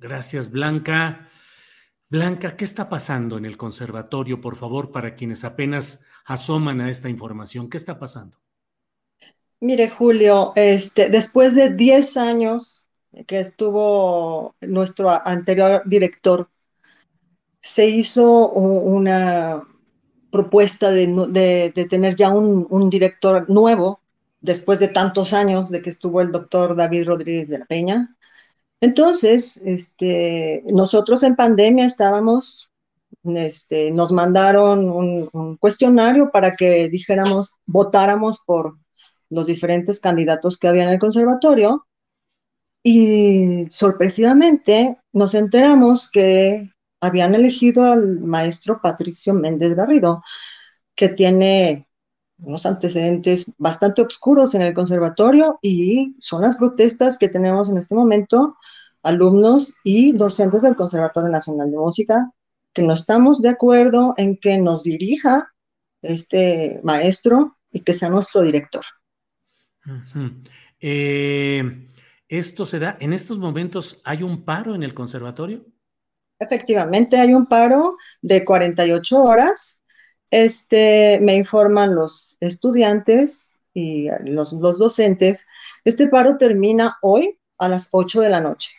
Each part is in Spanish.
Gracias, Blanca. Blanca, ¿qué está pasando en el conservatorio, por favor, para quienes apenas asoman a esta información? ¿Qué está pasando? Mire, Julio, este, después de 10 años que estuvo nuestro anterior director, se hizo una propuesta de, tener ya un, un, director nuevo, después de tantos años de que estuvo el doctor David Rodríguez de la Peña, entonces, este, nosotros en pandemia estábamos, este, nos mandaron un, cuestionario para que dijéramos, votáramos por los diferentes candidatos que había en el conservatorio. Y sorpresivamente nos enteramos que habían elegido al maestro Patricio Méndez Garrido, que tiene unos antecedentes bastante oscuros en el conservatorio y son las protestas que tenemos en este momento, alumnos y docentes del Conservatorio Nacional de Música, que no estamos de acuerdo en que nos dirija este maestro y que sea nuestro director. Eh, ¿Esto se da, en estos momentos hay un paro en el conservatorio? Efectivamente, hay un paro de 48 horas este, me informan los estudiantes y los, docentes, este paro termina hoy a las 8 de la noche.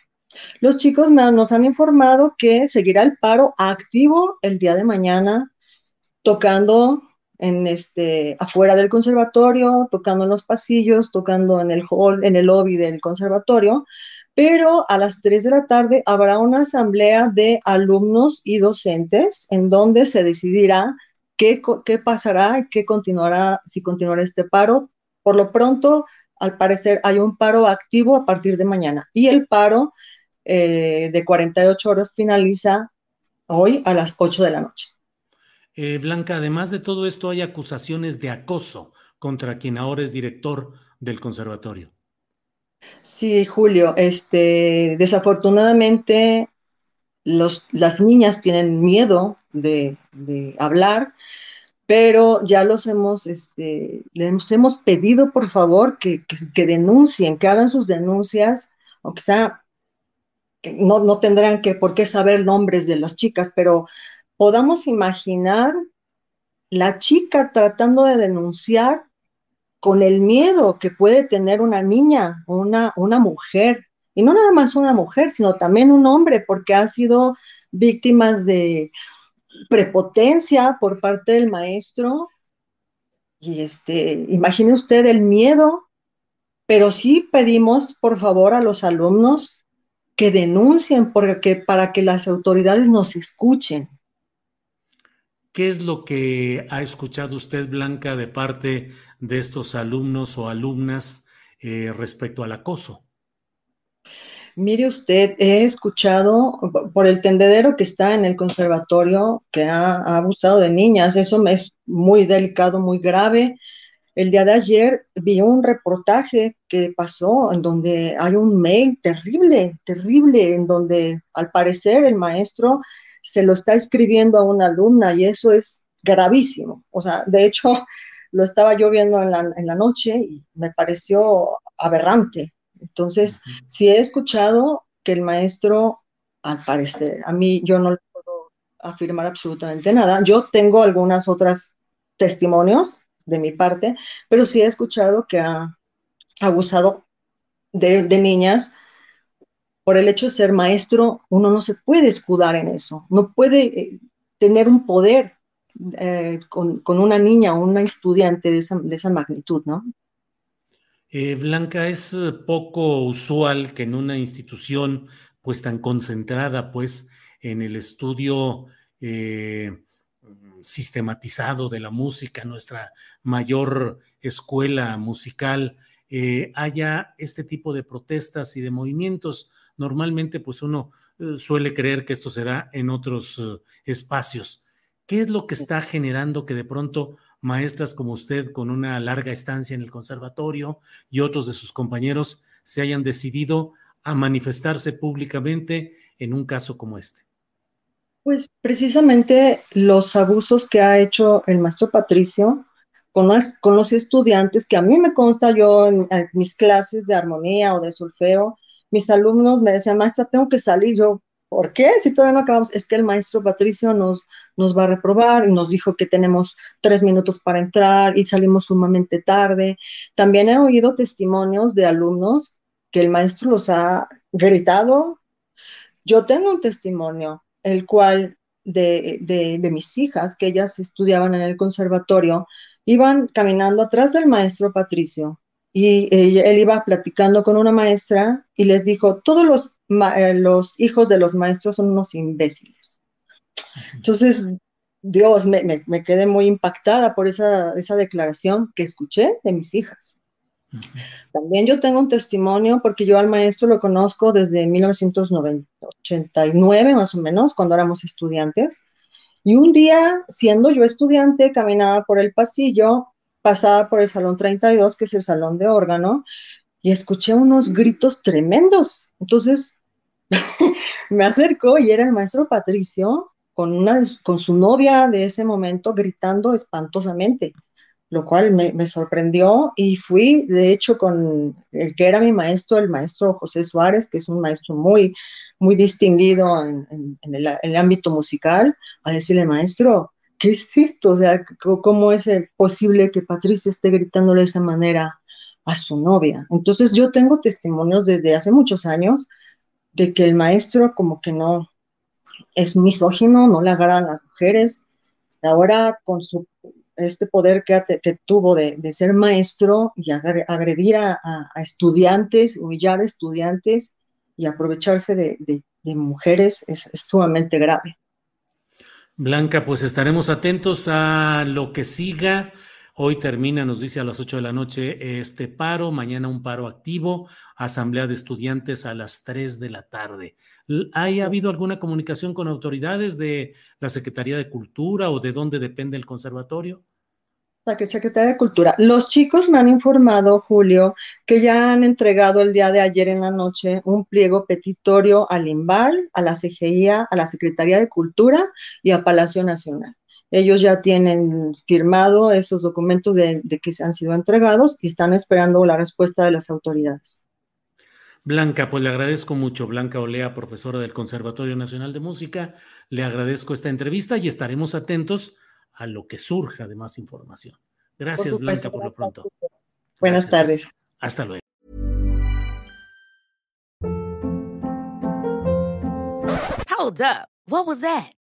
Los chicos nos han informado que seguirá el paro activo el día de mañana, tocando en este, afuera del conservatorio, tocando en los pasillos, tocando en el hall, en el lobby del conservatorio, pero a las 3 de la tarde habrá una asamblea de alumnos y docentes en donde se decidirá ¿Qué, pasará? ¿Qué continuará si continuará este paro? Por lo pronto, al parecer, hay un paro activo a partir de mañana y el paro eh, de 48 horas finaliza hoy a las 8 de la noche. Eh, Blanca, además de todo esto, hay acusaciones de acoso contra quien ahora es director del conservatorio. Sí, Julio, este, desafortunadamente las niñas tienen miedo de, hablar, pero ya los hemos, este, les hemos pedido por favor que, denuncien, que hagan sus denuncias, aunque sea, no, no tendrán que por qué saber nombres de las chicas, pero podamos imaginar la chica tratando de denunciar con el miedo que puede tener una niña, una, una mujer, y no nada más una mujer, sino también un hombre, porque han sido víctimas de, prepotencia por parte del maestro. Y este, imagine usted el miedo, pero sí pedimos por favor a los alumnos que denuncien porque, para que las autoridades nos escuchen. ¿Qué es lo que ha escuchado usted, Blanca, de parte de estos alumnos o alumnas eh, respecto al acoso? Mire usted, he escuchado por el tendedero que está en el conservatorio que ha, abusado de niñas. Eso es muy delicado, muy grave. El día de ayer vi un reportaje que pasó en donde hay un mail terrible, terrible, en donde al parecer el maestro se lo está escribiendo a una alumna y eso es gravísimo. O sea, de hecho, lo estaba yo viendo en la noche y me pareció aberrante. Entonces, sí he escuchado que el maestro, al parecer, a mí yo no le puedo afirmar absolutamente nada. Yo tengo algunas otras testimonios de mi parte, pero sí he escuchado que ha abusado de, niñas por el hecho de ser maestro, uno no se puede escudar en eso, no puede eh, tener un poder eh, con, una niña o una estudiante de esa, magnitud, ¿no? Eh, Blanca, es poco usual que en una institución pues tan concentrada pues en el estudio sistematizado de la música, nuestra mayor escuela musical, eh, haya este tipo de protestas y de movimientos. Normalmente, pues uno eh, suele creer que esto se da en otros eh, espacios. ¿Qué es lo que está generando que de pronto maestras como usted, con una larga estancia en el conservatorio y otros de sus compañeros, se hayan decidido a manifestarse públicamente en un caso como este? Pues precisamente los abusos que ha hecho el maestro Patricio con, los estudiantes, que a mí me consta yo en, mis clases de armonía o de solfeo, mis alumnos me decían, maestra, tengo que salir. Yo, ¿por qué? Si todavía no acabamos, es que el maestro Patricio nos, nos va a reprobar y nos dijo que tenemos tres minutos para entrar y salimos sumamente tarde. También he oído testimonios de alumnos que el maestro los ha gritado. Yo tengo un testimonio el cual de, mis hijas, que ellas estudiaban en el conservatorio, iban caminando atrás del maestro Patricio y él iba platicando con una maestra y les dijo, todos los, eh, los hijos de los maestros son unos imbéciles. Entonces, Dios, me, me, quedé muy impactada por esa, esa declaración que escuché de mis hijas. También yo tengo un testimonio porque yo al maestro lo conozco desde 1989 más o menos, cuando éramos estudiantes. Y un día, siendo yo estudiante, caminaba por el pasillo, pasaba por el salón 32, que es el salón de órgano, y escuché unos gritos tremendos. Entonces me acerco y era el maestro Patricio con, una, con su novia de ese momento gritando espantosamente lo cual me, sorprendió y fui, de hecho, con el que era mi maestro, el maestro José Suárez, que es un maestro muy, muy distinguido en, el, ámbito musical, a decirle, maestro, ¿qué es esto? O sea, ¿cómo es posible que Patricio esté gritándole de esa manera a su novia? Entonces yo tengo testimonios desde hace muchos años de que el maestro como que no es misógino, no le agradan las mujeres. Ahora con su este poder que, tuvo de, ser maestro y agredir a, estudiantes, humillar a estudiantes y aprovecharse de, mujeres es, sumamente grave. Blanca, pues estaremos atentos a lo que siga. Hoy termina, nos dice a las 8 de la noche este paro, mañana un paro activo, asamblea de estudiantes a las 3 de la tarde. ¿Ha habido alguna comunicación con autoridades de la Secretaría de Cultura o de dónde depende el conservatorio? Secretaría de Cultura. Los chicos me han informado, Julio, que ya han entregado el día de ayer en la noche un pliego petitorio al IMBAL, a la CGIA, a la Secretaría de Cultura y a Palacio Nacional. Ellos ya tienen firmado esos documentos de, que se han sido entregados y están esperando la respuesta de las autoridades. Blanca, pues le agradezco mucho. Blanca Olea, profesora del Conservatorio Nacional de Música, le agradezco esta entrevista y estaremos atentos a lo que surja de más información. Gracias, Blanca, por lo pronto. Buenas tardes. Hasta luego. Hold up. What was that?